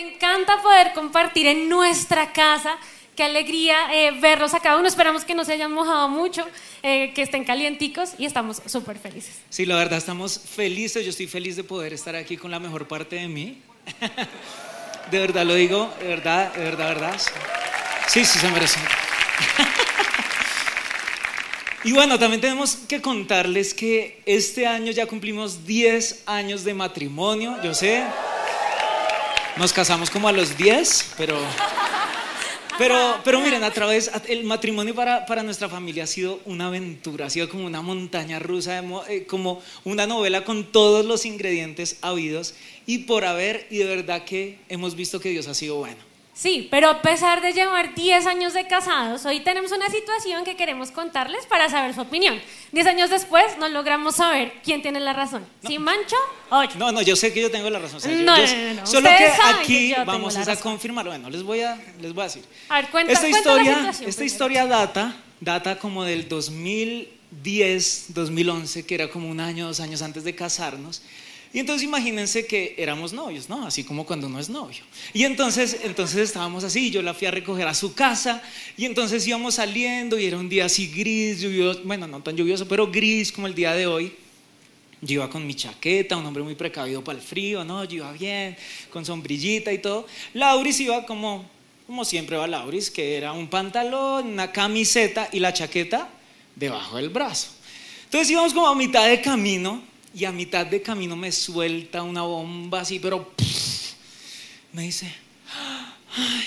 Encanta poder compartir en nuestra casa. Qué alegría eh, verlos a cada uno. Esperamos que no se hayan mojado mucho, eh, que estén calienticos y estamos súper felices. Sí, la verdad estamos felices. Yo estoy feliz de poder estar aquí con la mejor parte de mí. De verdad lo digo, de verdad, de verdad, de verdad. Sí, sí se merecen. Y bueno, también tenemos que contarles que este año ya cumplimos 10 años de matrimonio, yo sé. Nos casamos como a los 10, pero pero, pero miren, a través, el matrimonio para, para, nuestra familia ha sido una aventura, ha sido como una montaña rusa, eh, como una novela con todos los ingredientes habidos y por haber, y de verdad que hemos visto que Dios ha sido bueno. Sí, pero a pesar de llevar 10 años de casados, hoy tenemos una situación que queremos contarles para saber su opinión. 10 años después no logramos saber quién tiene la razón. ¿Si Mancho o yo? No, no, yo sé que yo tengo la razón. no, no, no, Solo que aquí vamos a confirmar. Bueno, les voy a, les voy a decir. A ver, cuenta, esta cuenta historia, la Esta primero. historia data, data como del 2010, 2011, que era como un año, dos años antes de casarnos. Y entonces imagínense que éramos novios, ¿no? Así como cuando uno es novio. Y entonces, entonces estábamos así, yo la fui a recoger a su casa y entonces íbamos saliendo y era un día así gris, lluvioso, bueno, no tan lluvioso, pero gris como el día de hoy. Yo iba con mi chaqueta, un hombre muy precavido para el frío, ¿no? Yo iba bien, con sombrillita y todo. Lauris iba como, como siempre va Lauris, que era un pantalón, una camiseta y la chaqueta debajo del brazo. Entonces íbamos como a mitad de camino y a mitad de camino me suelta una bomba así, pero me dice, ay,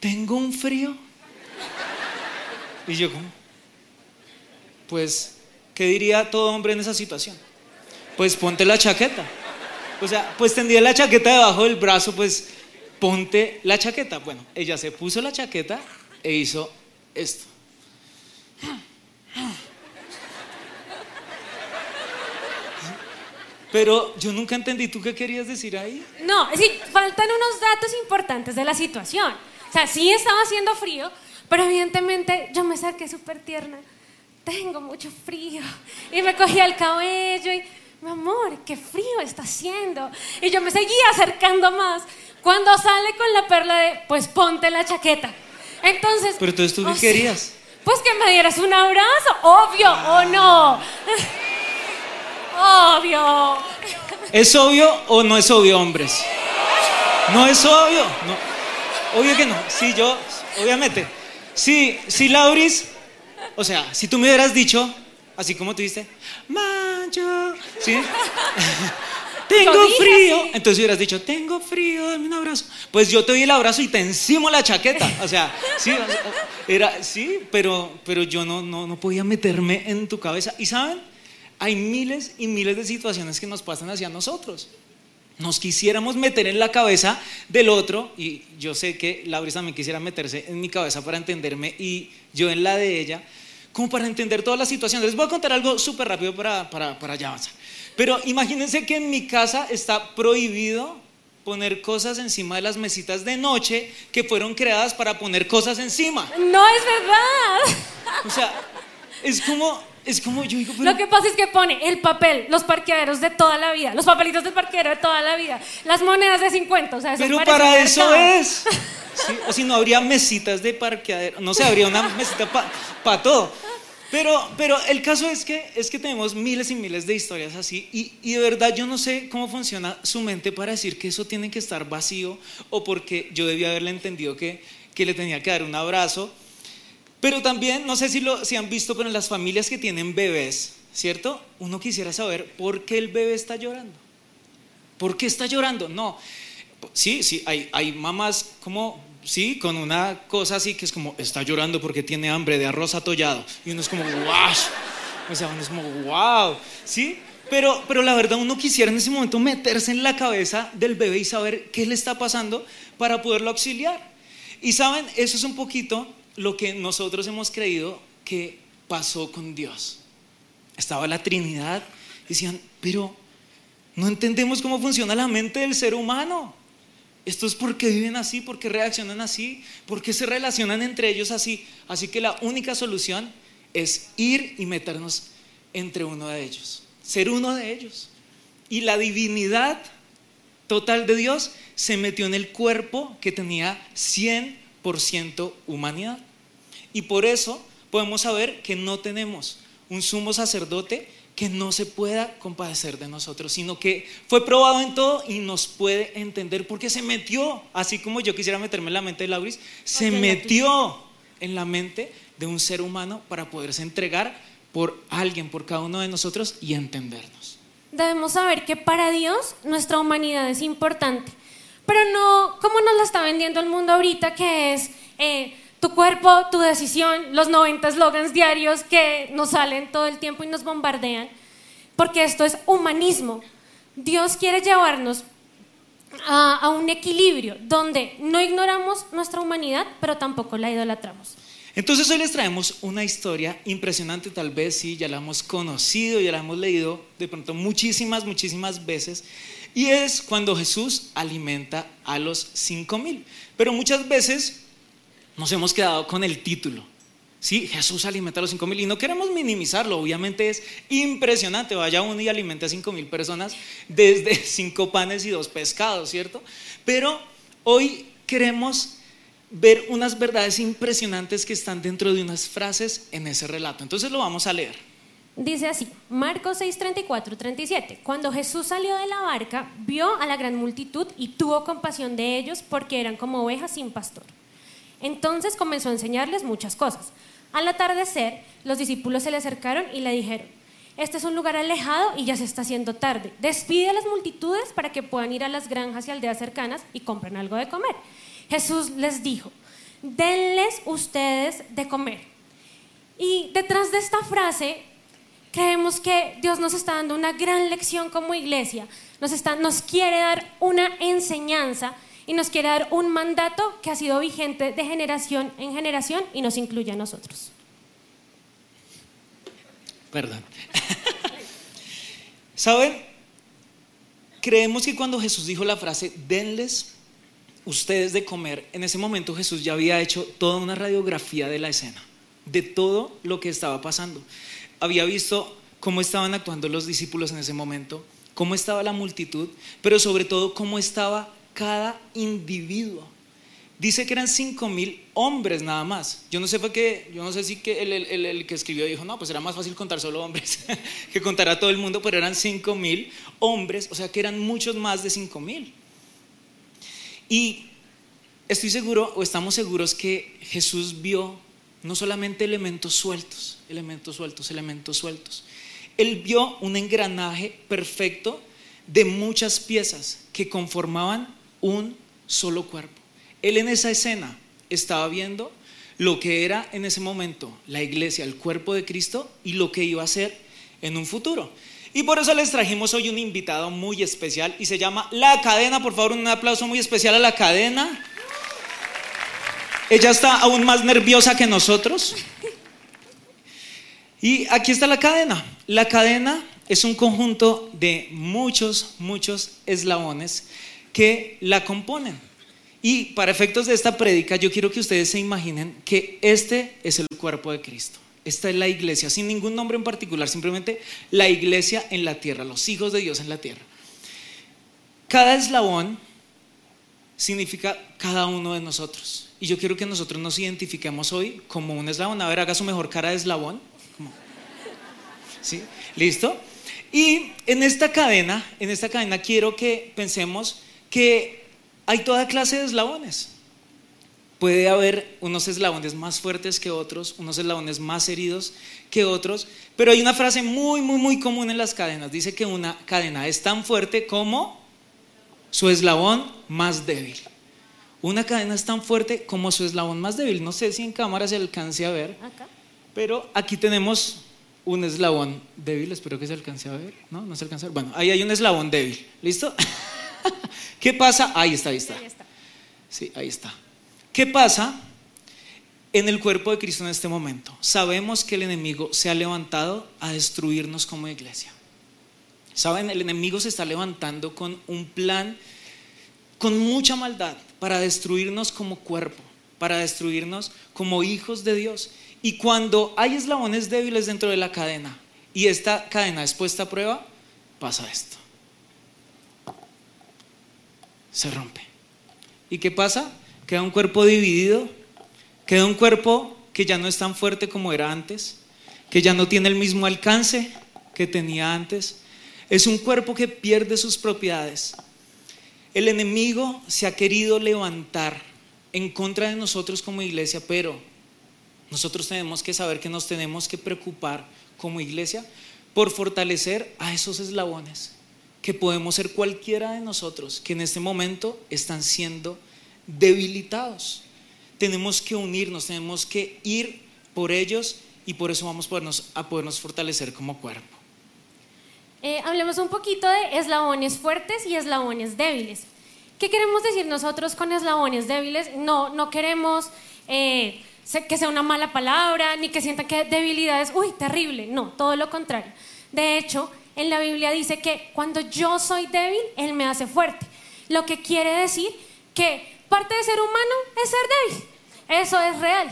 tengo un frío. Y yo como, pues, ¿qué diría todo hombre en esa situación? Pues ponte la chaqueta. O sea, pues tendría la chaqueta debajo del brazo, pues ponte la chaqueta. Bueno, ella se puso la chaqueta e hizo esto. Pero yo nunca entendí, ¿tú qué querías decir ahí? No, sí, faltan unos datos importantes de la situación. O sea, sí estaba haciendo frío, pero evidentemente yo me saqué súper tierna. Tengo mucho frío. Y me cogí el cabello y, mi amor, qué frío está haciendo. Y yo me seguía acercando más. Cuando sale con la perla de, pues ponte la chaqueta. Entonces. Pero entonces tú qué o sea, querías? Pues que me dieras un abrazo, obvio, ¿o no? Obvio. ¿Es obvio o no es obvio, hombres? No es obvio. No. Obvio que no. Sí, yo, obviamente. Sí, sí, Lauris. O sea, si tú me hubieras dicho, así como tú dijiste, mancho, ¿sí? tengo dije frío. Entonces hubieras dicho, tengo frío, dame un abrazo. Pues yo te doy el abrazo y te encimo la chaqueta. O sea, sí, era, sí, pero, pero yo no, no, no podía meterme en tu cabeza. ¿Y saben? Hay miles y miles de situaciones que nos pasan hacia nosotros. Nos quisiéramos meter en la cabeza del otro, y yo sé que Laura también quisiera meterse en mi cabeza para entenderme y yo en la de ella, como para entender todas las situaciones. Les voy a contar algo súper rápido para, para, para ya avanzar. Pero imagínense que en mi casa está prohibido poner cosas encima de las mesitas de noche que fueron creadas para poner cosas encima. No es verdad. O sea, es como, es como yo digo, pero... Lo que pasa es que pone el papel, los parqueaderos de toda la vida, los papelitos del parqueadero de toda la vida, las monedas de 50, o sea, eso Pero para eso mercado. es. Sí, O si no habría mesitas de parqueadero, no sé, habría una mesita para todo. Pero, pero el caso es que, es que tenemos miles y miles de historias así y, y de verdad yo no sé cómo funciona su mente para decir que eso tiene que estar vacío o porque yo debía haberle entendido que, que le tenía que dar un abrazo. Pero también, no sé si, lo, si han visto, en las familias que tienen bebés, ¿cierto? Uno quisiera saber por qué el bebé está llorando. ¿Por qué está llorando? No. Sí, sí, hay, hay mamás como, sí, con una cosa así que es como, está llorando porque tiene hambre de arroz atollado. Y uno es como, wow. O sea, uno es como, wow. ¿Sí? Pero, pero la verdad, uno quisiera en ese momento meterse en la cabeza del bebé y saber qué le está pasando para poderlo auxiliar. Y saben, eso es un poquito lo que nosotros hemos creído que pasó con Dios. Estaba la Trinidad, decían, pero no entendemos cómo funciona la mente del ser humano. Esto es porque viven así, porque reaccionan así, porque se relacionan entre ellos así. Así que la única solución es ir y meternos entre uno de ellos, ser uno de ellos. Y la divinidad total de Dios se metió en el cuerpo que tenía 100% humanidad. Y por eso podemos saber que no tenemos un sumo sacerdote que no se pueda compadecer de nosotros, sino que fue probado en todo y nos puede entender porque se metió, así como yo quisiera meterme en la mente de Lauris, se metió en la mente de un ser humano para poderse entregar por alguien, por cada uno de nosotros y entendernos. Debemos saber que para Dios nuestra humanidad es importante, pero no como nos la está vendiendo el mundo ahorita, que es... Eh, tu cuerpo, tu decisión, los 90 eslogans diarios que nos salen todo el tiempo y nos bombardean, porque esto es humanismo. Dios quiere llevarnos a, un equilibrio donde no ignoramos nuestra humanidad, pero tampoco la idolatramos. Entonces hoy les traemos una historia impresionante, tal vez sí, ya la hemos conocido, ya la hemos leído de pronto muchísimas, muchísimas veces, y es cuando Jesús alimenta a los cinco mil. Pero muchas veces nos hemos quedado con el título. Sí, Jesús alimenta a los cinco mil y no queremos minimizarlo, obviamente es impresionante, vaya uno y alimente a cinco mil personas desde cinco panes y dos pescados, ¿cierto? Pero hoy queremos ver unas verdades impresionantes que están dentro de unas frases en ese relato. Entonces lo vamos a leer. Dice así, Marcos 6, 34, 37. Cuando Jesús salió de la barca, vio a la gran multitud y tuvo compasión de ellos porque eran como ovejas sin pastor. Entonces comenzó a enseñarles muchas cosas. Al atardecer, los discípulos se le acercaron y le dijeron, este es un lugar alejado y ya se está haciendo tarde. Despide a las multitudes para que puedan ir a las granjas y aldeas cercanas y compren algo de comer. Jesús les dijo, denles ustedes de comer. Y detrás de esta frase, creemos que Dios nos está dando una gran lección como iglesia. Nos, está, nos quiere dar una enseñanza y nos quiere dar un mandato que ha sido vigente de generación en generación y nos incluye a nosotros. Perdón. ¿Saben? Creemos que cuando Jesús dijo la frase, denles ustedes de comer, en ese momento Jesús ya había hecho toda una radiografía de la escena, de todo lo que estaba pasando. Había visto cómo estaban actuando los discípulos en ese momento, cómo estaba la multitud, pero sobre todo cómo estaba cada individuo. Dice que eran cinco mil hombres nada más. Yo no sé que, yo no sé si que el, que escribió dijo, no, pues era más fácil contar solo hombres que contar a todo el mundo, pero eran cinco mil hombres, o sea que eran muchos más de cinco mil. Y estoy seguro, o estamos seguros que Jesús vio no solamente elementos sueltos, elementos sueltos, elementos sueltos. Él vio un engranaje perfecto de muchas piezas que conformaban un solo cuerpo. Él en esa escena estaba viendo lo que era en ese momento la iglesia, el cuerpo de Cristo y lo que iba a ser en un futuro. Y por eso les trajimos hoy un invitado muy especial y se llama La Cadena. Por favor, un aplauso muy especial a La Cadena. Ella está aún más nerviosa que nosotros. Y aquí está la cadena. La cadena es un conjunto de muchos, muchos eslabones que la componen. Y para efectos de esta prédica, yo quiero que ustedes se imaginen que este es el cuerpo de Cristo. Esta es la iglesia, sin ningún nombre en particular, simplemente la iglesia en la tierra, los hijos de Dios en la tierra. Cada eslabón significa cada uno de nosotros. Y yo quiero que nosotros nos identifiquemos hoy como un eslabón. A ver, haga su mejor cara de eslabón. ¿Sí? ¿Listo? Y en esta cadena, en esta cadena quiero que pensemos que hay toda clase de eslabones. Puede haber unos eslabones más fuertes que otros, unos eslabones más heridos que otros, pero hay una frase muy, muy, muy común en las cadenas. Dice que una cadena es tan fuerte como su eslabón más débil. Una cadena es tan fuerte como su eslabón más débil. No sé si en cámara se alcance a ver, pero aquí tenemos un eslabón débil. Espero que se alcance a ver. ¿No? ¿No se alcanza a ver? Bueno, ahí hay un eslabón débil. ¿Listo? ¿Qué pasa? Ahí está, ahí está. Sí, ahí está. ¿Qué pasa en el cuerpo de Cristo en este momento? Sabemos que el enemigo se ha levantado a destruirnos como iglesia. Saben, el enemigo se está levantando con un plan con mucha maldad para destruirnos como cuerpo, para destruirnos como hijos de Dios. Y cuando hay eslabones débiles dentro de la cadena y esta cadena es puesta a prueba, pasa esto. se rompe. ¿Y qué pasa? Queda un cuerpo dividido, queda un cuerpo que ya no es tan fuerte como era antes, que ya no tiene el mismo alcance que tenía antes. Es un cuerpo que pierde sus propiedades. El enemigo se ha querido levantar en contra de nosotros como iglesia, pero nosotros tenemos que saber que nos tenemos que preocupar como iglesia por fortalecer a esos eslabones, que podemos ser cualquiera de nosotros que en este momento están siendo debilitados. Tenemos que unirnos, tenemos que ir por ellos y por eso vamos a podernos, fortalecer como cuerpo. Eh, hablemos un poquito de eslabones fuertes y eslabones débiles. ¿Qué queremos decir nosotros con eslabones débiles? No, no queremos eh, que sea una mala palabra, ni que sienta que debilidad es, uy, terrible. No, todo lo contrario. De hecho, en la Biblia dice que cuando yo soy débil, Él me hace fuerte. Lo que quiere decir que parte de ser humano es ser débil. Eso es real.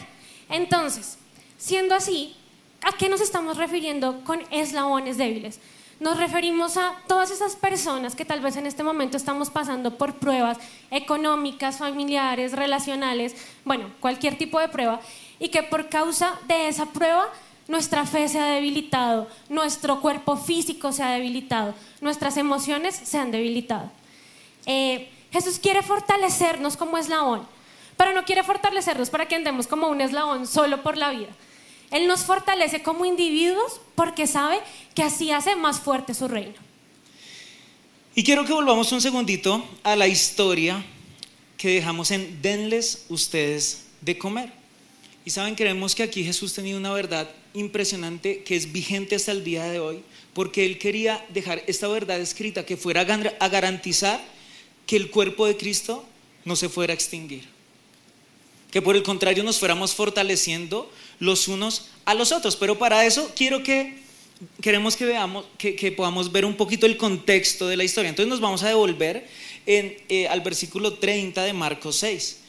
Entonces, siendo así, ¿a qué nos estamos refiriendo con eslabones débiles? Nos referimos a todas esas personas que tal vez en este momento estamos pasando por pruebas económicas, familiares, relacionales, bueno, cualquier tipo de prueba, y que por causa de esa prueba nuestra fe se ha debilitado, nuestro cuerpo físico se ha debilitado, nuestras emociones se han debilitado. Eh, Jesús quiere fortalecernos como eslabón, pero no quiere fortalecernos para que andemos como un eslabón solo por la vida. Él nos fortalece como individuos porque sabe que así hace más fuerte su reino. Y quiero que volvamos un segundito a la historia que dejamos en Denles ustedes de comer. Y saben, creemos que aquí Jesús tenía una verdad impresionante que es vigente hasta el día de hoy, porque Él quería dejar esta verdad escrita que fuera a garantizar que el cuerpo de Cristo no se fuera a extinguir. Que por el contrario nos fuéramos fortaleciendo los unos a los otros. Pero para eso quiero que, queremos que veamos, que, podamos ver un poquito el contexto de la historia. Entonces nos vamos a devolver en, eh, al versículo 30 de Marcos 6.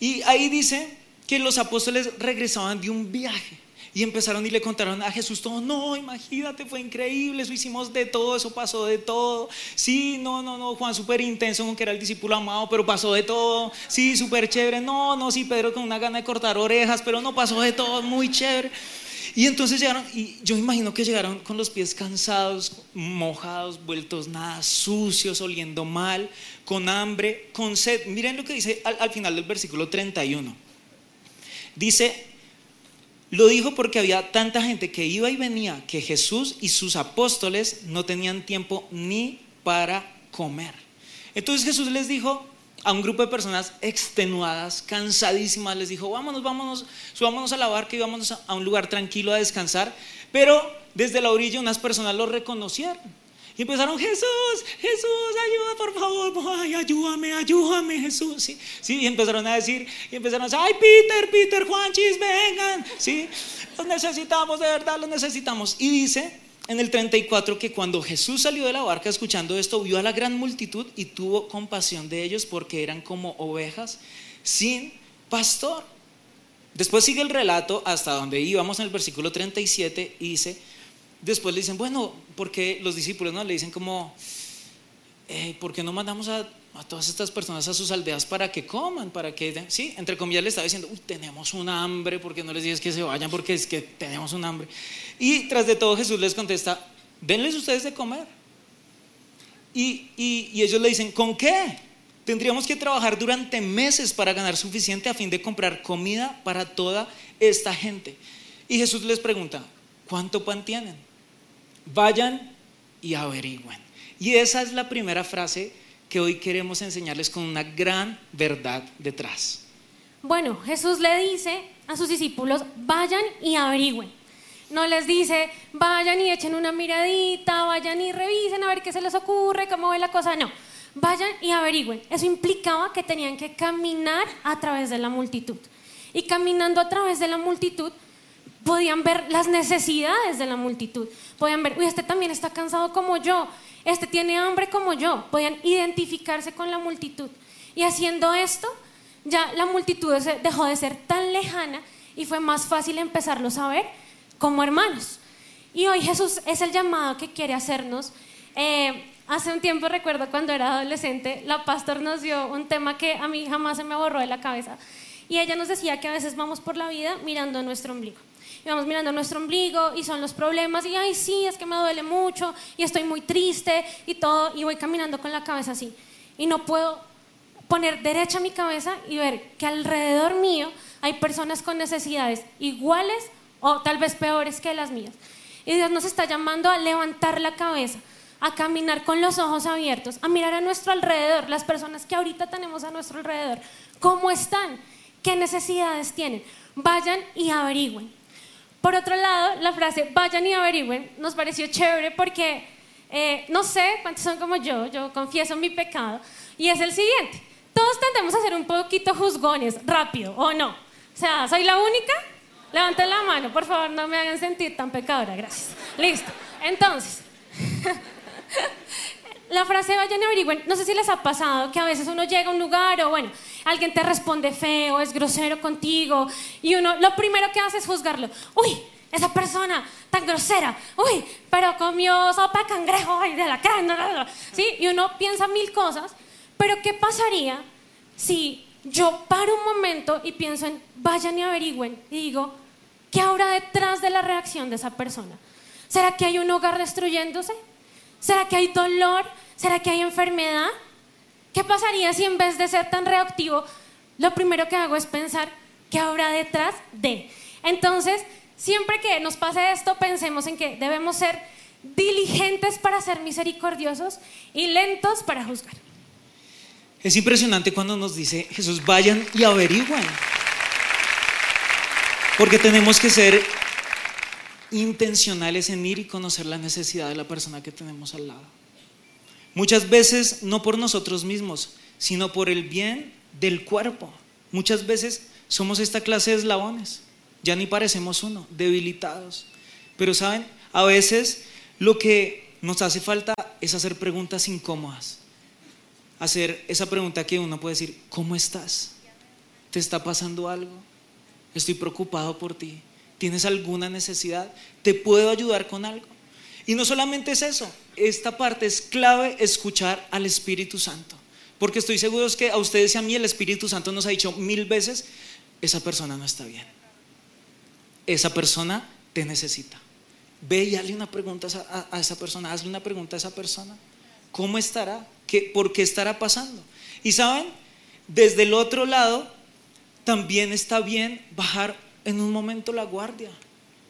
Y ahí dice que los apóstoles regresaban de un viaje. Y empezaron y le contaron a Jesús todo, no, imagínate, fue increíble, eso hicimos de todo, eso pasó de todo. Sí, no, no, no, Juan súper intenso con que era el discípulo amado, pero pasó de todo. Sí, súper chévere. No, no, sí, Pedro con una gana de cortar orejas, pero no pasó de todo, muy chévere. Y entonces llegaron, y yo imagino que llegaron con los pies cansados, mojados, vueltos nada, sucios, oliendo mal, con hambre, con sed. Miren lo que dice al final del versículo 31. Dice, lo dijo porque había tanta gente que iba y venía que Jesús y sus apóstoles no tenían tiempo ni para comer. Entonces Jesús les dijo a un grupo de personas extenuadas, cansadísimas, les dijo, vámonos, vámonos, subámonos a la barca y vámonos a un lugar tranquilo a descansar. Pero desde la orilla unas personas lo reconocieron y empezaron, Jesús, Jesús, ayuda, por favor, ay, ayúdame, ayúdame, Jesús. Sí, sí, y empezaron a decir, y empezaron a decir, ay, Peter, Peter, Juanchis, vengan. Sí, los necesitamos, de verdad, los necesitamos. Y dice en el 34 que cuando Jesús salió de la barca escuchando esto, vio a la gran multitud y tuvo compasión de ellos porque eran como ovejas sin pastor. Después sigue el relato hasta donde íbamos en el versículo 37 y dice, Después le dicen, bueno, porque los discípulos no le dicen como, eh, ¿por qué no mandamos a, todas estas personas a sus aldeas para que coman? Para que, sí, entre comillas le estaba diciendo, uy, tenemos un hambre, ¿por qué no les dices que se vayan? Porque es que tenemos un hambre. Y tras de todo Jesús les contesta, denles ustedes de comer. Y, y ellos le dicen, ¿con qué? Tendríamos que trabajar durante meses para ganar suficiente a fin de comprar comida para toda esta gente. Y Jesús les pregunta, ¿cuánto pan tienen? Vayan y averigüen. Y esa es la primera frase que hoy queremos enseñarles con una gran verdad detrás. Bueno, Jesús le dice a sus discípulos, vayan y averigüen. No les dice, vayan y echen una miradita, vayan y revisen a ver qué se les ocurre, cómo ve la cosa. No, vayan y averigüen. Eso implicaba que tenían que caminar a través de la multitud. Y caminando a través de la multitud, podían ver las necesidades de la multitud. Podían ver, uy, este también está cansado como yo, este tiene hambre como yo. Podían identificarse con la multitud. Y haciendo esto, ya la multitud dejó de ser tan lejana y fue más fácil empezarlos a ver como hermanos. Y hoy Jesús es el llamado que quiere hacernos eh, Hace un tiempo recuerdo cuando era adolescente, la pastor nos dio un tema que a mí jamás se me borró de la cabeza. Y ella nos decía que a veces vamos por la vida mirando nuestro ombligo. Y vamos mirando nuestro ombligo y son los problemas y, ay, sí, es que me duele mucho y estoy muy triste y todo. Y voy caminando con la cabeza así. Y no puedo poner derecha mi cabeza y ver que alrededor mío hay personas con necesidades iguales o tal vez peores que las mías. Y Dios nos está llamando a levantar la cabeza, a caminar con los ojos abiertos, a mirar a nuestro alrededor, las personas que ahorita tenemos a nuestro alrededor, cómo están, qué necesidades tienen. Vayan y averigüen. Por otro lado, la frase vayan y averigüen nos pareció chévere porque eh, no sé cuántos son como yo, yo confieso mi pecado, y es el siguiente. Todos tendemos a ser un poquito juzgones, rápido, ¿o no? O sea, ¿soy la única? Levanten la mano, por favor, no me hagan sentir tan pecadora, gracias. Listo. Entonces, la frase vayan y averigüen, no sé si les ha pasado que a veces uno llega a un lugar o bueno, alguien te responde feo, es grosero contigo y uno lo primero que hace es juzgarlo. Uy, esa persona tan grosera, uy, pero comió sopa de cangrejo y de la carne, ¿sí? Y uno piensa mil cosas, pero ¿qué pasaría si yo paro un momento y pienso en vayan y averigüen y digo, ¿qué habrá detrás de la reacción de esa persona? ¿Será que hay un hogar destruyéndose? ¿Será que hay dolor? ¿Será que hay enfermedad? ¿Qué pasaría si en vez de ser tan reactivo, lo primero que hago es pensar qué habrá detrás de? Entonces, siempre que nos pase esto, pensemos en que debemos ser diligentes para ser misericordiosos y lentos para juzgar. Es impresionante cuando nos dice Jesús, vayan y averigüen. Porque tenemos que ser intencionales en ir y conocer la necesidad de la persona que tenemos al lado. Muchas veces no por nosotros mismos, sino por el bien del cuerpo. Muchas veces somos esta clase de eslabones, ya ni parecemos uno, debilitados. Pero saben, a veces lo que nos hace falta es hacer preguntas incómodas hacer esa pregunta que uno puede decir, ¿cómo estás? ¿Te está pasando algo? Estoy preocupado por ti. ¿Tienes alguna necesidad? ¿Te puedo ayudar con algo? Y no solamente es eso, esta parte es clave escuchar al Espíritu Santo. Porque estoy seguro que a ustedes y a mí el Espíritu Santo nos ha dicho mil veces, esa persona no está bien. Esa persona te necesita. Ve y hazle una pregunta a, esa persona, hazle una pregunta a esa persona. ¿Cómo estará? ¿Por qué estará pasando? Y saben, desde el otro lado, también está bien bajar en un momento la guardia.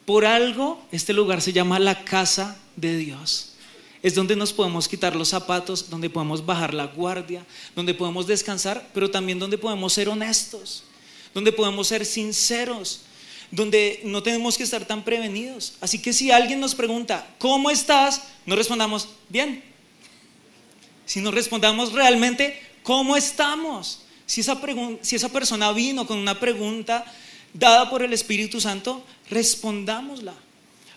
Por algo, este lugar se llama la casa de Dios. Es donde nos podemos quitar los zapatos, donde podemos bajar la guardia, donde podemos descansar, pero también donde podemos ser honestos, donde podemos ser sinceros, donde no tenemos que estar tan prevenidos. Así que si alguien nos pregunta, ¿cómo estás? No respondamos, bien, si nos respondamos realmente cómo estamos. Si esa, si esa persona vino con una pregunta dada por el Espíritu Santo, respondámosla.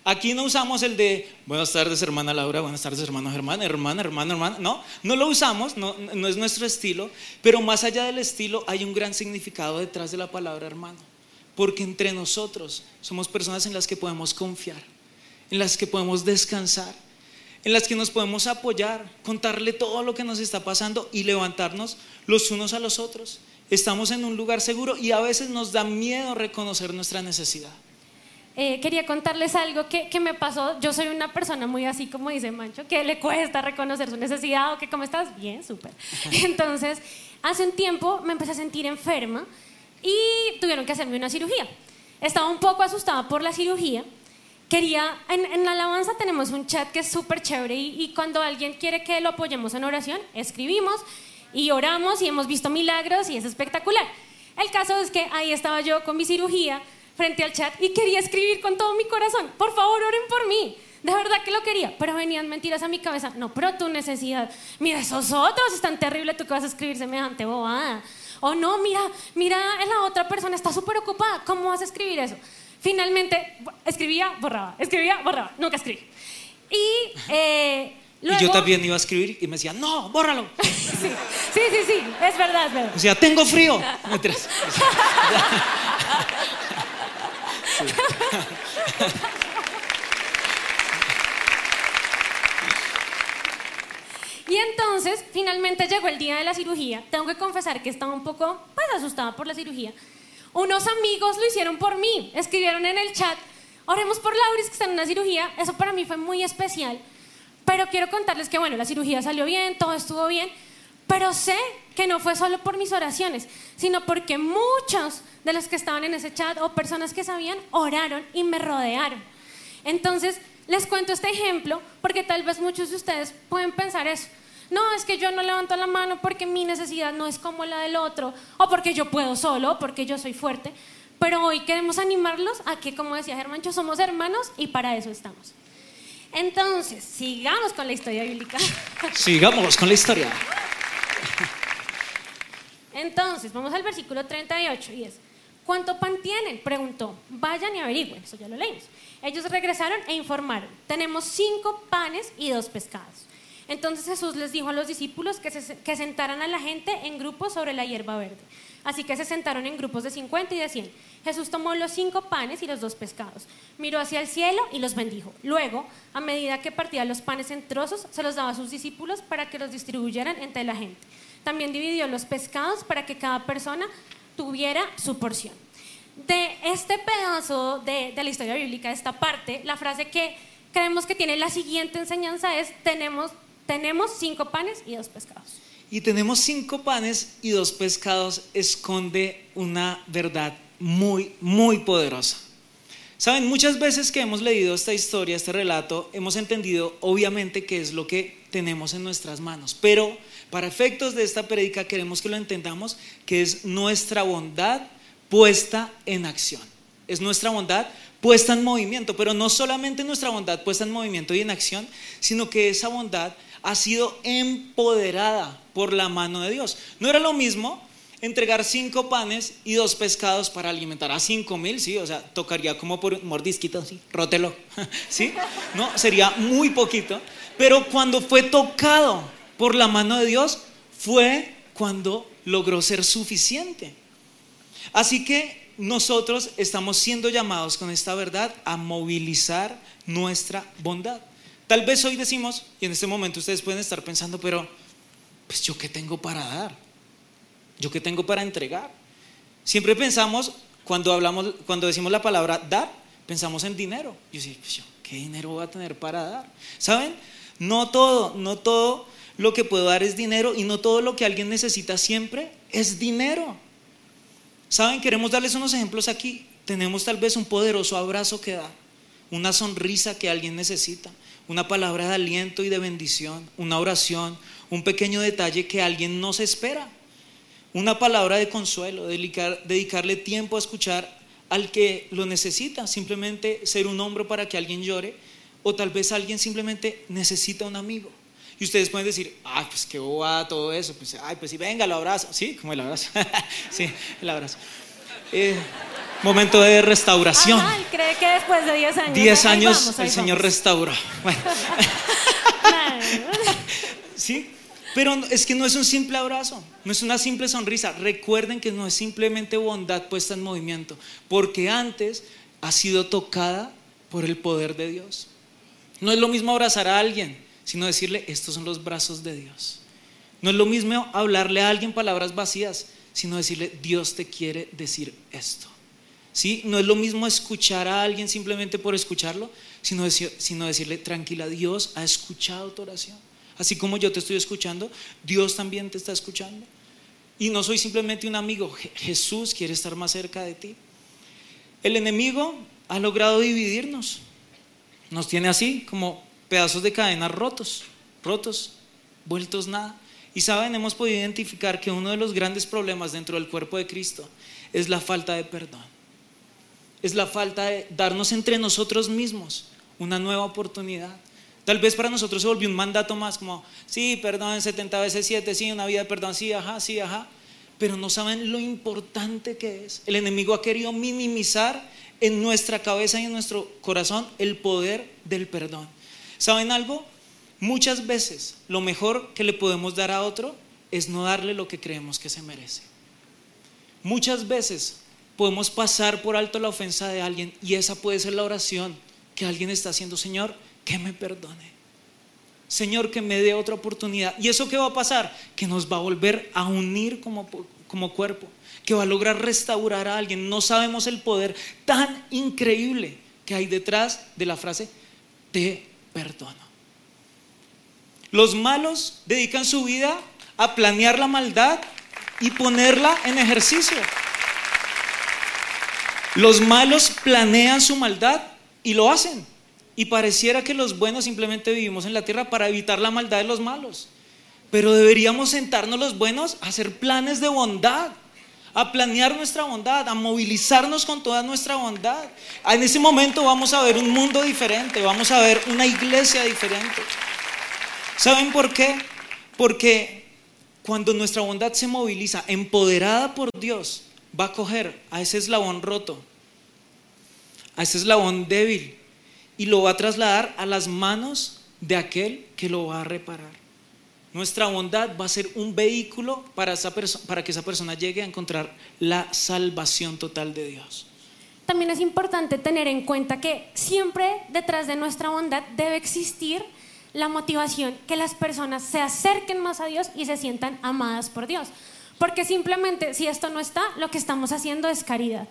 Aquí no usamos el de buenas tardes, hermana Laura, buenas tardes, hermano Germán, hermana, hermano, hermana. No, no lo usamos, no, no es nuestro estilo, pero más allá del estilo hay un gran significado detrás de la palabra hermano. Porque entre nosotros somos personas en las que podemos confiar, en las que podemos descansar, en las que nos podemos apoyar, contarle todo lo que nos está pasando y levantarnos los unos a los otros. Estamos en un lugar seguro y a veces nos da miedo reconocer nuestra necesidad. Eh, quería contarles algo que, que, me pasó. Yo soy una persona muy así como dice Mancho, que le cuesta reconocer su necesidad o que cómo estás, bien, súper. Entonces, hace un tiempo me empecé a sentir enferma y tuvieron que hacerme una cirugía. Estaba un poco asustada por la cirugía quería, en, la alabanza tenemos un chat que es súper chévere y, cuando alguien quiere que lo apoyemos en oración, escribimos y oramos y hemos visto milagros y es espectacular. El caso es que ahí estaba yo con mi cirugía frente al chat y quería escribir con todo mi corazón, por favor oren por mí. De verdad que lo quería, pero venían mentiras a mi cabeza. No, pero tu necesidad, mira, esos otros están terribles, tú que vas a escribir semejante bobada. O no, mira, mira, la otra persona está súper ocupada, ¿cómo vas a escribir eso? Finalmente, escribía, borraba, escribía, borraba, nunca escribí. Y, eh, yo también iba a escribir y me decía, no, bórralo. sí, sí, sí, es verdad, es verdad. O sea, tengo frío. Y entonces, finalmente llegó el día de la cirugía. Tengo que confesar que estaba un poco, pues, asustada por la cirugía. Unos amigos lo hicieron por mí. Escribieron en el chat, oremos por Lauris que está en una cirugía. Eso para mí fue muy especial. Pero quiero contarles que, bueno, la cirugía salió bien, todo estuvo bien. Pero sé que no fue solo por mis oraciones, sino porque muchos de los que estaban en ese chat o personas que sabían oraron y me rodearon. Entonces, les cuento este ejemplo porque tal vez muchos de ustedes pueden pensar eso. No, es que yo no levanto la mano porque mi necesidad no es como la del otro, o porque yo puedo solo, o porque yo soy fuerte. Pero hoy queremos animarlos a que, como decía Germán, somos hermanos y para eso estamos. Entonces, sigamos con la historia bíblica. Sigamos con la historia. Entonces, vamos al versículo 38 y es, ¿cuánto pan tienen? Preguntó, vayan y averigüen, eso ya lo leímos. Ellos regresaron e informaron, tenemos cinco panes y dos pescados. Entonces Jesús les dijo a los discípulos que, se, sentaran a la gente en grupos sobre la hierba verde. Así que se sentaron en grupos de 50 y de 100. Jesús tomó los cinco panes y los dos pescados, miró hacia el cielo y los bendijo. Luego, a medida que partía los panes en trozos, se los daba a sus discípulos para que los distribuyeran entre la gente. También dividió los pescados para que cada persona tuviera su porción. De este pedazo de, de la historia bíblica, de esta parte, la frase que creemos que tiene la siguiente enseñanza es, tenemos, tenemos cinco panes y dos pescados. Y tenemos cinco panes y dos pescados esconde una verdad muy, muy poderosa. Saben, muchas veces que hemos leído esta historia, este relato, hemos entendido obviamente qué es lo que tenemos en nuestras manos, pero para efectos de esta prédica queremos que lo entendamos, que es nuestra bondad puesta en acción. Es nuestra bondad puesta en movimiento, pero no solamente nuestra bondad puesta en movimiento y en acción, sino que esa bondad ha sido empoderada por la mano de Dios. No era lo mismo entregar cinco panes y dos pescados para alimentar a cinco mil, sí, o sea, tocaría como por un mordisquito, sí, rótelo, sí, no, sería muy poquito, pero cuando fue tocado por la mano de Dios, fue cuando logró ser suficiente. Así que nosotros estamos siendo llamados con esta verdad a movilizar nuestra bondad. Tal vez hoy decimos, y en este momento ustedes pueden estar pensando, pero pues yo qué tengo para dar, yo qué tengo para entregar. Siempre pensamos, cuando hablamos, cuando decimos la palabra dar, pensamos en dinero. Yo sí, pues yo, ¿qué dinero voy a tener para dar? ¿Saben? No todo, no todo lo que puedo dar es dinero y no todo lo que alguien necesita siempre es dinero. ¿Saben? Queremos darles unos ejemplos aquí. Tenemos tal vez un poderoso abrazo que dar, una sonrisa que alguien necesita, una palabra de aliento y de bendición, una oración, un pequeño detalle que alguien no se espera, una palabra de consuelo, dedicarle tiempo a escuchar al que lo necesita, simplemente ser un hombro para que alguien llore, o tal vez alguien simplemente necesita un amigo. Y ustedes pueden decir, ay, pues qué boba todo eso. Pues, ay, pues sí, venga, lo abrazo. Sí, como el abrazo. sí, el abrazo. Eh, momento de restauración. Ajá, cree que después de 10 años. 10 años el Señor restauró. Bueno. sí, pero es que no es un simple abrazo, no es una simple sonrisa. Recuerden que no es simplemente bondad puesta en movimiento, porque antes ha sido tocada por el poder de Dios. No es lo mismo abrazar a alguien, sino decirle, estos son los brazos de Dios. No es lo mismo hablarle a alguien palabras vacías, sino decirle, Dios te quiere decir esto. ¿Sí? No es lo mismo escuchar a alguien simplemente por escucharlo, sino, sino decirle, tranquila, Dios ha escuchado tu oración. Así como yo te estoy escuchando, Dios también te está escuchando. Y no soy simplemente un amigo, Jesús quiere estar más cerca de ti. El enemigo ha logrado dividirnos. Nos tiene así como pedazos de cadena rotos, rotos, vueltos nada. Y saben, hemos podido identificar que uno de los grandes problemas dentro del cuerpo de Cristo es la falta de perdón. Es la falta de darnos entre nosotros mismos una nueva oportunidad. Tal vez para nosotros se volvió un mandato más como, sí, perdón, 70 veces 7, sí, una vida de perdón, sí, ajá, sí, ajá. Pero no saben lo importante que es. El enemigo ha querido minimizar en nuestra cabeza y en nuestro corazón el poder del perdón. ¿Saben algo? Muchas veces lo mejor que le podemos dar a otro es no darle lo que creemos que se merece. Muchas veces podemos pasar por alto la ofensa de alguien y esa puede ser la oración que alguien está haciendo, Señor, que me perdone. Señor, que me dé otra oportunidad. ¿Y eso qué va a pasar? Que nos va a volver a unir como, como cuerpo, que va a lograr restaurar a alguien. No sabemos el poder tan increíble que hay detrás de la frase, te perdono. Los malos dedican su vida a planear la maldad y ponerla en ejercicio. Los malos planean su maldad y lo hacen. Y pareciera que los buenos simplemente vivimos en la tierra para evitar la maldad de los malos. Pero deberíamos sentarnos los buenos a hacer planes de bondad, a planear nuestra bondad, a movilizarnos con toda nuestra bondad. En ese momento vamos a ver un mundo diferente, vamos a ver una iglesia diferente. ¿Saben por qué? Porque cuando nuestra bondad se moviliza, empoderada por Dios, va a coger a ese eslabón roto, a ese eslabón débil, y lo va a trasladar a las manos de aquel que lo va a reparar. Nuestra bondad va a ser un vehículo para, que esa persona llegue a encontrar la salvación total de Dios. También es importante tener en cuenta que siempre detrás de nuestra bondad debe existir la motivación que las personas se acerquen más a Dios y se sientan amadas por Dios. Porque simplemente si esto no está, lo que estamos haciendo es caridad.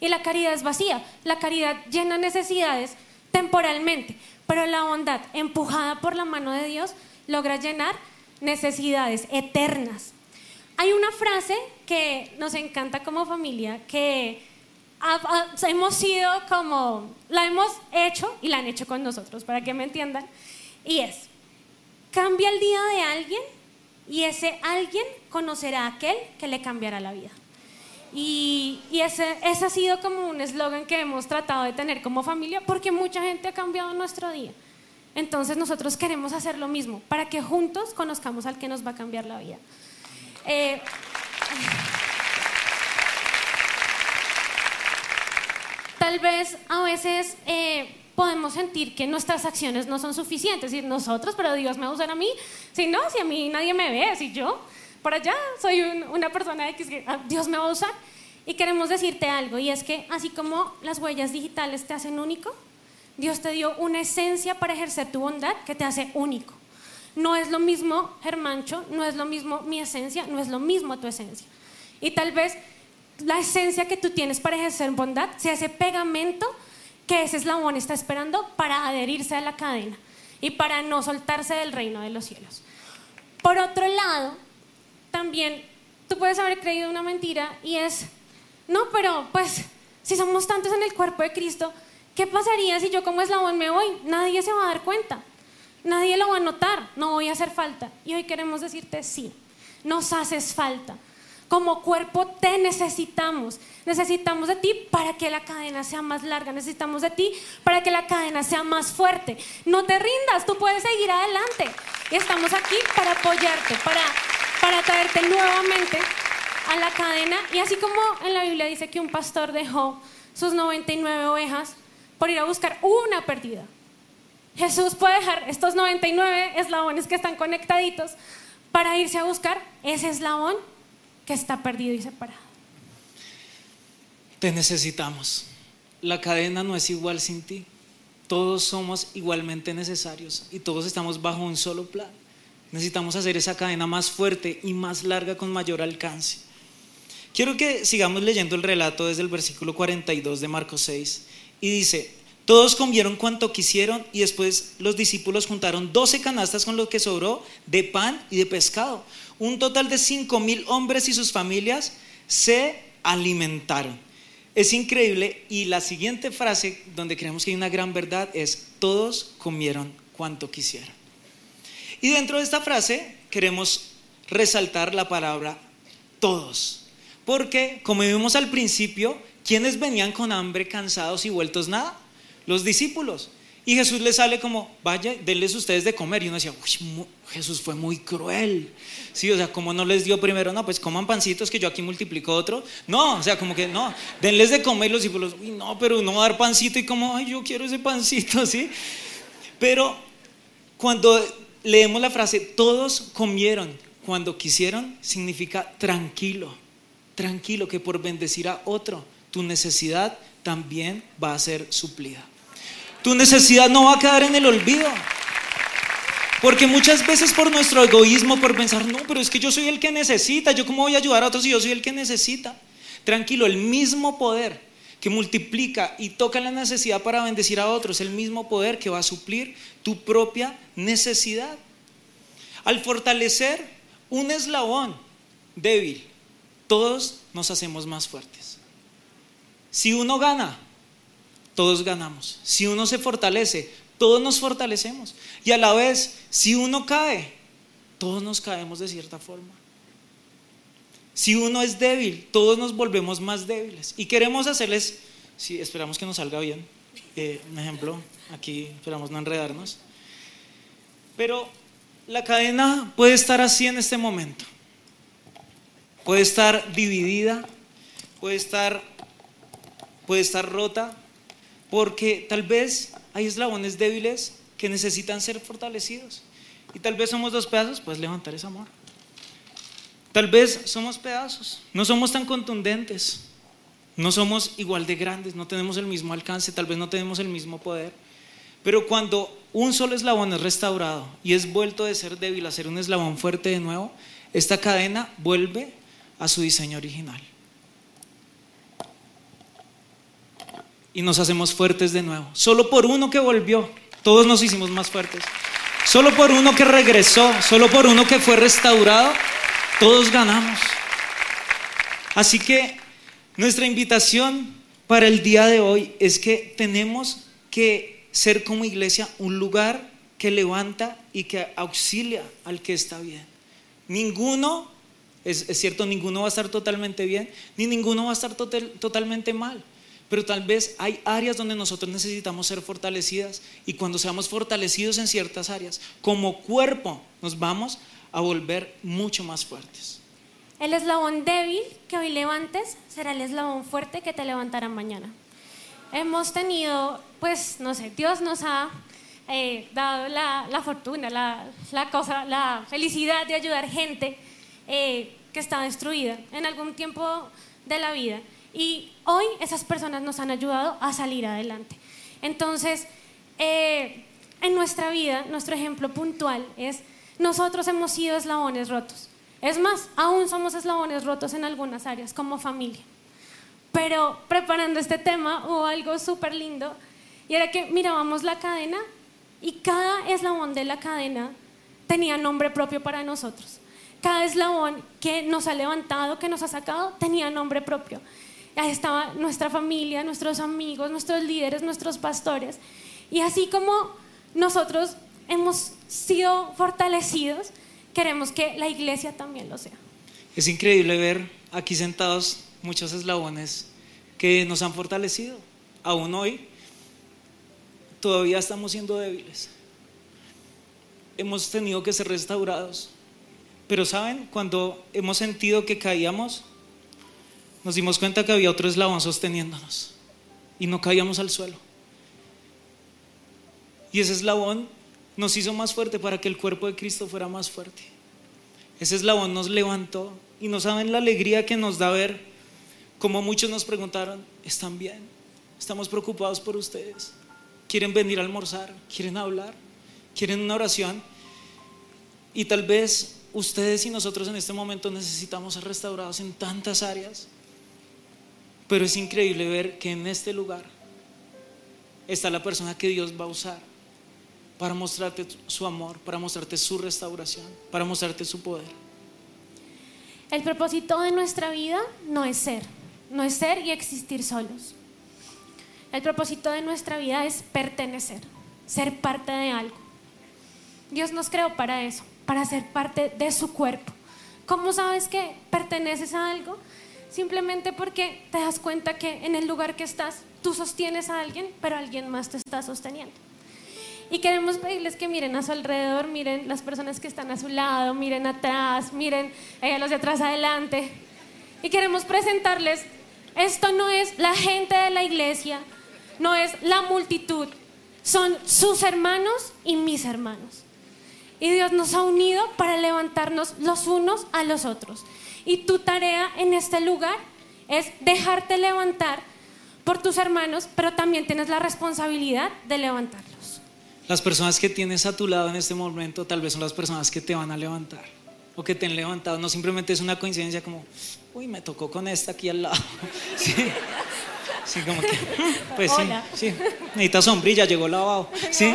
Y la caridad es vacía. La caridad llena necesidades temporalmente, pero la bondad, empujada por la mano de Dios, logra llenar necesidades eternas. Hay una frase que nos encanta como familia, que hemos sido como, la hemos hecho y la han hecho con nosotros, para que me entiendan, y es, cambia el día de alguien y ese alguien conocerá a aquel que le cambiará la vida. Y, ese, ese, ha sido como un eslogan que hemos tratado de tener como familia porque mucha gente ha cambiado nuestro día. Entonces nosotros queremos hacer lo mismo para que juntos conozcamos al que nos va a cambiar la vida. Eh, tal vez a veces eh, podemos sentir que nuestras acciones no son suficientes. Y nosotros, pero Dios me va a usar a mí. Si no, si a mí nadie me ve, si yo por allá soy una persona X que ah, Dios me va a usar. Y queremos decirte algo, y es que así como las huellas digitales te hacen único, Dios te dio una esencia para ejercer tu bondad que te hace único. No es lo mismo Germancho, no es lo mismo mi esencia, no es lo mismo tu esencia. Y tal vez la esencia que tú tienes para ejercer bondad sea ese pegamento que ese eslabón está esperando para adherirse a la cadena y para no soltarse del reino de los cielos. Por otro lado, también tú puedes haber creído una mentira y es, no, pero pues si somos tantos en el cuerpo de Cristo, ¿qué pasaría si yo como eslabón me voy? Nadie se va a dar cuenta, nadie lo va a notar, no voy a hacer falta. Y hoy queremos decirte sí, nos haces falta como cuerpo te necesitamos. Necesitamos de ti para que la cadena sea más larga. Necesitamos de ti para que la cadena sea más fuerte. No te rindas, tú puedes seguir adelante. Y estamos aquí para apoyarte, para, para traerte nuevamente a la cadena. Y así como en la Biblia dice que un pastor dejó sus 99 ovejas por ir a buscar una perdida. Jesús puede dejar estos 99 eslabones que están conectaditos para irse a buscar ese eslabón que está perdido y separado. Te necesitamos. La cadena no es igual sin ti. Todos somos igualmente necesarios y todos estamos bajo un solo plan. Necesitamos hacer esa cadena más fuerte y más larga con mayor alcance. Quiero que sigamos leyendo el relato desde el versículo 42 de Marcos 6 y dice, todos comieron cuanto quisieron y después los discípulos juntaron 12 canastas con lo que sobró de pan y de pescado. Un total de 5 mil hombres y sus familias se alimentaron. Es increíble y la siguiente frase donde creemos que hay una gran verdad es, todos comieron cuanto quisieron. Y dentro de esta frase queremos resaltar la palabra todos. Porque, como vimos al principio, ¿quiénes venían con hambre, cansados y vueltos nada? los discípulos. Y Jesús les sale como, vaya, denles ustedes de comer. Y uno decía, uy, Jesús fue muy cruel. Sí, o sea, como no les dio primero, no, pues coman pancitos que yo aquí multiplico otro. No, o sea, como que no, denles de comer los discípulos, uy, no, pero no dar pancito y como, ay, yo quiero ese pancito, ¿sí? Pero cuando leemos la frase, todos comieron cuando quisieron, significa tranquilo, tranquilo, que por bendecir a otro, tu necesidad también va a ser suplida. Tu necesidad no va a quedar en el olvido. Porque muchas veces por nuestro egoísmo, por pensar, no, pero es que yo soy el que necesita, yo cómo voy a ayudar a otros si yo soy el que necesita. Tranquilo, el mismo poder que multiplica y toca la necesidad para bendecir a otros, el mismo poder que va a suplir tu propia necesidad. Al fortalecer un eslabón débil, todos nos hacemos más fuertes. Si uno gana, todos ganamos. Si uno se fortalece, todos nos fortalecemos. Y a la vez, si uno cae, todos nos caemos de cierta forma. Si uno es débil, todos nos volvemos más débiles. Y queremos hacerles, si esperamos que nos salga bien, eh, un ejemplo, aquí esperamos no enredarnos. Pero la cadena puede estar así en este momento. Puede estar dividida, puede estar, puede estar rota, porque tal vez hay eslabones débiles que necesitan ser fortalecidos. Y tal vez somos dos pedazos, pues levantar ese amor. Tal vez somos pedazos, no somos tan contundentes, no somos igual de grandes, no tenemos el mismo alcance, tal vez no tenemos el mismo poder. Pero cuando un solo eslabón es restaurado y es vuelto de ser débil a ser un eslabón fuerte de nuevo, esta cadena vuelve a su diseño original. Y nos hacemos fuertes de nuevo. Solo por uno que volvió, todos nos hicimos más fuertes. Solo por uno que regresó, solo por uno que fue restaurado, todos ganamos. Así que nuestra invitación para el día de hoy es que tenemos que ser como iglesia un lugar que levanta y que auxilia al que está bien. Ninguno, es, cierto, ninguno va a estar totalmente bien, ni ninguno va a estar totalmente mal. Pero tal vez hay áreas donde nosotros necesitamos ser fortalecidas y cuando seamos fortalecidos en ciertas áreas, como cuerpo, nos vamos a volver mucho más fuertes. El eslabón débil que hoy levantes será el eslabón fuerte que te levantará mañana. Hemos tenido, pues, no sé, Dios nos ha eh, dado la, fortuna, la, cosa, la felicidad de ayudar gente eh, que está destruida en algún tiempo de la vida. Y hoy esas personas nos han ayudado a salir adelante. Entonces, eh, en nuestra vida, nuestro ejemplo puntual es, nosotros hemos sido eslabones rotos. Es más, aún somos eslabones rotos en algunas áreas, como familia. Pero preparando este tema hubo algo súper lindo, y era que mirábamos la cadena y cada eslabón de la cadena tenía nombre propio para nosotros. Cada eslabón que nos ha levantado, que nos ha sacado, tenía nombre propio. Ahí estaba nuestra familia, nuestros amigos, nuestros líderes, nuestros pastores. Y así como nosotros hemos sido fortalecidos, queremos que la iglesia también lo sea. Es increíble ver aquí sentados muchos eslabones que nos han fortalecido. Aún hoy todavía estamos siendo débiles. Hemos tenido que ser restaurados. Pero saben, cuando hemos sentido que caíamos, nos dimos cuenta que había otro eslabón sosteniéndonos y no caíamos al suelo. Y ese eslabón nos hizo más fuerte para que el cuerpo de Cristo fuera más fuerte. Ese eslabón nos levantó y no saben la alegría que nos da ver como muchos nos preguntaron, ¿están bien? Estamos preocupados por ustedes. ¿Quieren venir a almorzar? ¿Quieren hablar? ¿Quieren una oración? Y tal vez ustedes y nosotros en este momento necesitamos ser restaurados en tantas áreas. Pero es increíble ver que en este lugar está la persona que Dios va a usar para mostrarte su amor, para mostrarte su restauración, para mostrarte su poder. El propósito de nuestra vida no es ser, no es ser y existir solos. El propósito de nuestra vida es pertenecer, ser parte de algo. Dios nos creó para eso, para ser parte de su cuerpo. ¿Cómo sabes que perteneces a algo? Simplemente porque te das cuenta que en el lugar que estás, tú sostienes a alguien, pero alguien más te está sosteniendo. Y queremos pedirles que miren a su alrededor, miren las personas que están a su lado, miren atrás, miren eh, los de atrás adelante. Y queremos presentarles, esto no es la gente de la iglesia, no es la multitud, son sus hermanos y mis hermanos. Y Dios nos ha unido para levantarnos los unos a los otros. Y tu tarea en este lugar es dejarte levantar por tus hermanos, pero también tienes la responsabilidad de levantarlos. Las personas que tienes a tu lado en este momento tal vez son las personas que te van a levantar o que te han levantado. No simplemente es una coincidencia como, uy, me tocó con esta aquí al lado. Sí, sí como que, pues sí, Hola. sí. Necesita sombrilla, llegó lavado. Sí.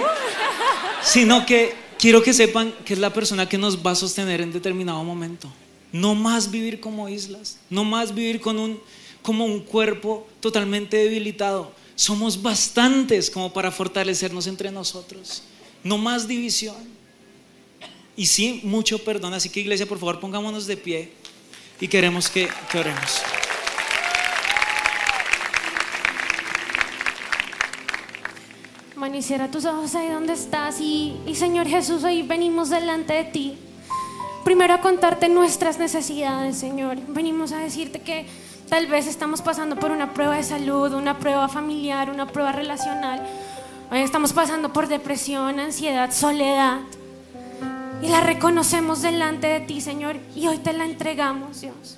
Sino que quiero que sepan que es la persona que nos va a sostener en determinado momento. No más vivir como islas, no más vivir con un, como un cuerpo totalmente debilitado. Somos bastantes como para fortalecernos entre nosotros. No más división. Y sí, mucho perdón. Así que iglesia, por favor, pongámonos de pie y queremos que, que oremos. Cierra tus ojos ahí donde estás. Y, y Señor Jesús, hoy venimos delante de ti. Primero a contarte nuestras necesidades, Señor. Venimos a decirte que tal vez estamos pasando por una prueba de salud, una prueba familiar, una prueba relacional. Estamos pasando por depresión, ansiedad, soledad. Y la reconocemos delante de ti, Señor. Y hoy te la entregamos, Dios.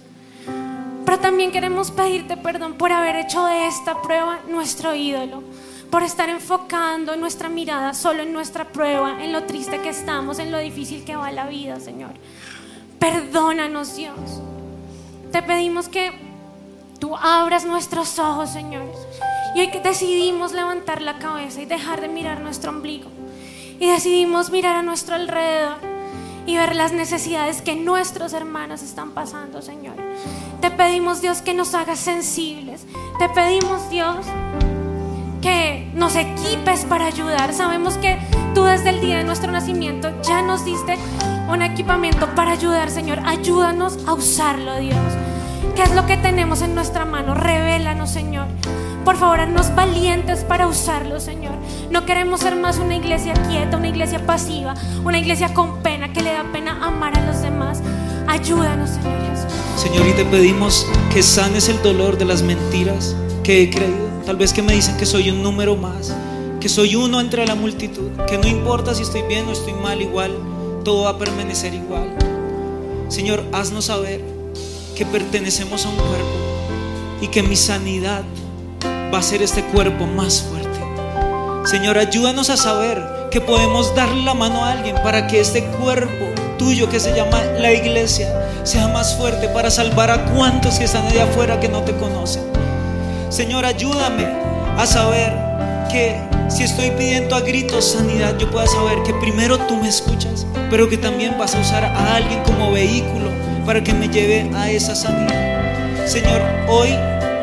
Pero también queremos pedirte perdón por haber hecho de esta prueba nuestro ídolo, por estar enfocando nuestra mirada solo en nuestra prueba, en lo triste que estamos, en lo difícil que va la vida, Señor. Perdónanos, Dios. Te pedimos que tú abras nuestros ojos, Señor. Y hoy decidimos levantar la cabeza y dejar de mirar nuestro ombligo. Y decidimos mirar a nuestro alrededor y ver las necesidades que nuestros hermanos están pasando, Señor. Te pedimos, Dios, que nos hagas sensibles. Te pedimos, Dios, nos equipes para ayudar. Sabemos que tú desde el día de nuestro nacimiento ya nos diste un equipamiento para ayudar, Señor. Ayúdanos a usarlo, Dios. ¿Qué es lo que tenemos en nuestra mano? Revélanos, Señor. Por favor, haznos valientes para usarlo, Señor. No queremos ser más una iglesia quieta, una iglesia pasiva, una iglesia con pena, que le da pena amar a los demás. Ayúdanos, Señor Jesús. Señor, y te pedimos que sanes el dolor de las mentiras que he creído. Tal vez que me dicen que soy un número más, que soy uno entre la multitud, que no importa si estoy bien o estoy mal, igual, todo va a permanecer igual. Señor, haznos saber que pertenecemos a un cuerpo y que mi sanidad va a ser este cuerpo más fuerte. Señor, ayúdanos a saber que podemos darle la mano a alguien para que este cuerpo tuyo que se llama la iglesia sea más fuerte para salvar a cuantos que están allá afuera que no te conocen. Señor, ayúdame a saber que si estoy pidiendo a gritos sanidad, yo pueda saber que primero tú me escuchas, pero que también vas a usar a alguien como vehículo para que me lleve a esa sanidad. Señor, hoy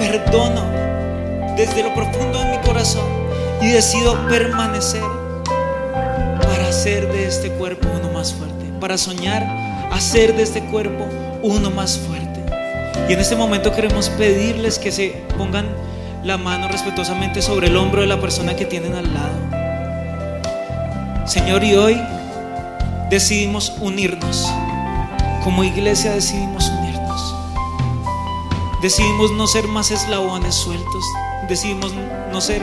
perdono desde lo profundo de mi corazón y decido permanecer para hacer de este cuerpo uno más fuerte, para soñar hacer de este cuerpo uno más fuerte. Y en este momento queremos pedirles que se pongan la mano respetuosamente sobre el hombro de la persona que tienen al lado. Señor, y hoy decidimos unirnos. Como iglesia decidimos unirnos. Decidimos no ser más eslabones sueltos. Decidimos no ser,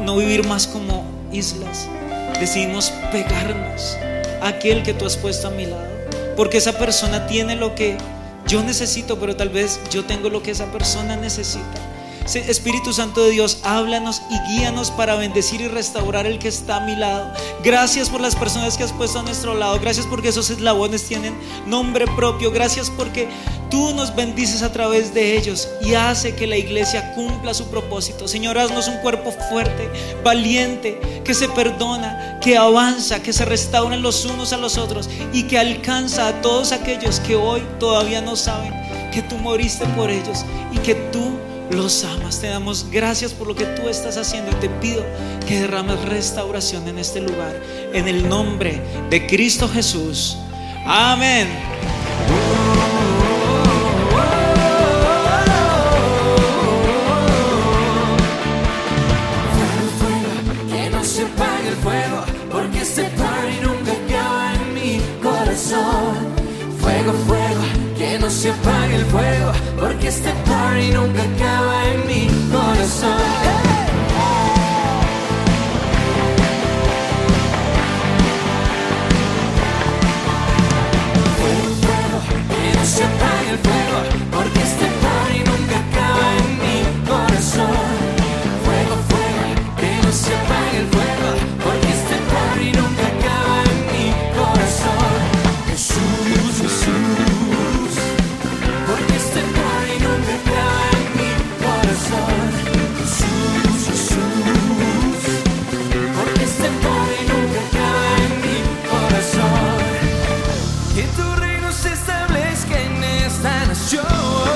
no vivir más como islas. Decidimos pegarnos a aquel que tú has puesto a mi lado. Porque esa persona tiene lo que yo necesito, pero tal vez yo tengo lo que esa persona necesita. Espíritu Santo de Dios, háblanos y guíanos para bendecir y restaurar el que está a mi lado. Gracias por las personas que has puesto a nuestro lado. Gracias porque esos eslabones tienen nombre propio. Gracias porque tú nos bendices a través de ellos y hace que la iglesia cumpla su propósito. Señor, haznos un cuerpo fuerte, valiente, que se perdona, que avanza, que se restauran los unos a los otros y que alcanza a todos aquellos que hoy todavía no saben que tú moriste por ellos y que tú los amas. Te damos gracias por lo que tú estás haciendo y te pido que derrames restauración en este lugar. En el nombre de Cristo Jesús. Amén. Porque este party nunca acaba en mi corazón. Joe.